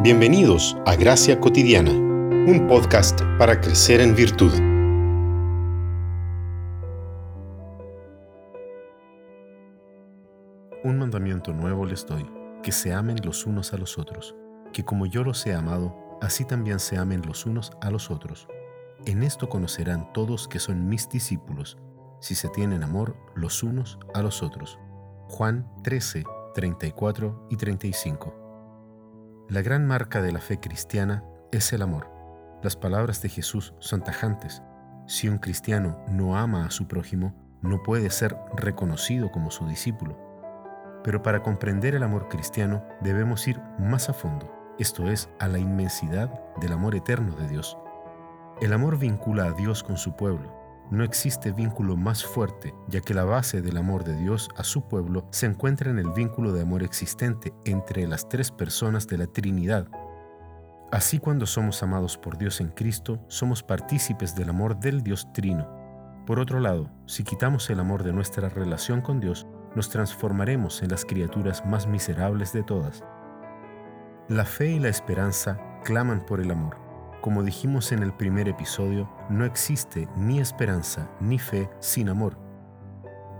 Bienvenidos a Gracia Cotidiana, un podcast para crecer en virtud. Un mandamiento nuevo les doy, que se amen los unos a los otros, que como yo los he amado, así también se amen los unos a los otros. En esto conocerán todos que son mis discípulos, si se tienen amor los unos a los otros. Juan 13, 34 y 35. La gran marca de la fe cristiana es el amor. Las palabras de Jesús son tajantes. Si un cristiano no ama a su prójimo, no puede ser reconocido como su discípulo. Pero para comprender el amor cristiano debemos ir más a fondo, esto es, a la inmensidad del amor eterno de Dios. El amor vincula a Dios con su pueblo, no existe vínculo más fuerte, ya que la base del amor de Dios a su pueblo se encuentra en el vínculo de amor existente entre las tres personas de la Trinidad. Así cuando somos amados por Dios en Cristo, somos partícipes del amor del Dios Trino. Por otro lado, si quitamos el amor de nuestra relación con Dios, nos transformaremos en las criaturas más miserables de todas. La fe y la esperanza claman por el amor como dijimos en el primer episodio, no existe ni esperanza ni fe sin amor.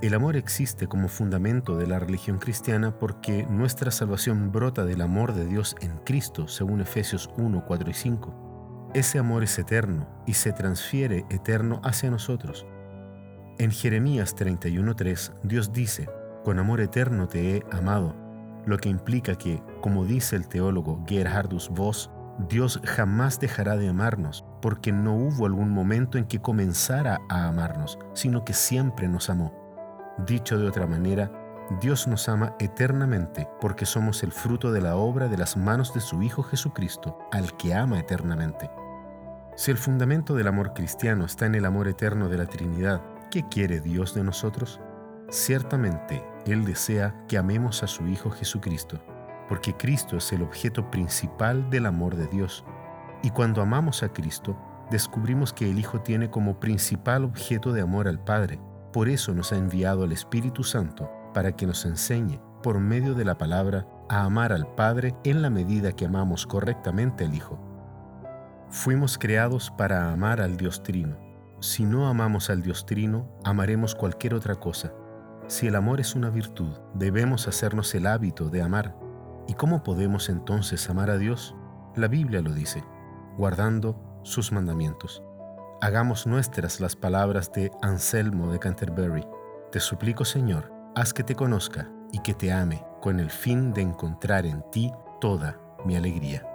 El amor existe como fundamento de la religión cristiana porque nuestra salvación brota del amor de Dios en Cristo, según Efesios 1, 4 y 5. Ese amor es eterno y se transfiere eterno hacia nosotros. En Jeremías 31.3, Dios dice, con amor eterno te he amado, lo que implica que, como dice el teólogo Gerhardus Voss, Dios jamás dejará de amarnos, porque no hubo algún momento en que comenzara a amarnos, sino que siempre nos amó. Dicho de otra manera, Dios nos ama eternamente porque somos el fruto de la obra de las manos de su Hijo Jesucristo, al que ama eternamente. Si el fundamento del amor cristiano está en el amor eterno de la Trinidad, ¿qué quiere Dios de nosotros? Ciertamente, Él desea que amemos a su Hijo Jesucristo porque Cristo es el objeto principal del amor de Dios. Y cuando amamos a Cristo, descubrimos que el Hijo tiene como principal objeto de amor al Padre. Por eso nos ha enviado al Espíritu Santo, para que nos enseñe, por medio de la palabra, a amar al Padre en la medida que amamos correctamente al Hijo. Fuimos creados para amar al Dios Trino. Si no amamos al Dios Trino, amaremos cualquier otra cosa. Si el amor es una virtud, debemos hacernos el hábito de amar ¿Y cómo podemos entonces amar a Dios? La Biblia lo dice, guardando sus mandamientos. Hagamos nuestras las palabras de Anselmo de Canterbury. Te suplico, Señor, haz que te conozca y que te ame, con el fin de encontrar en ti toda mi alegría.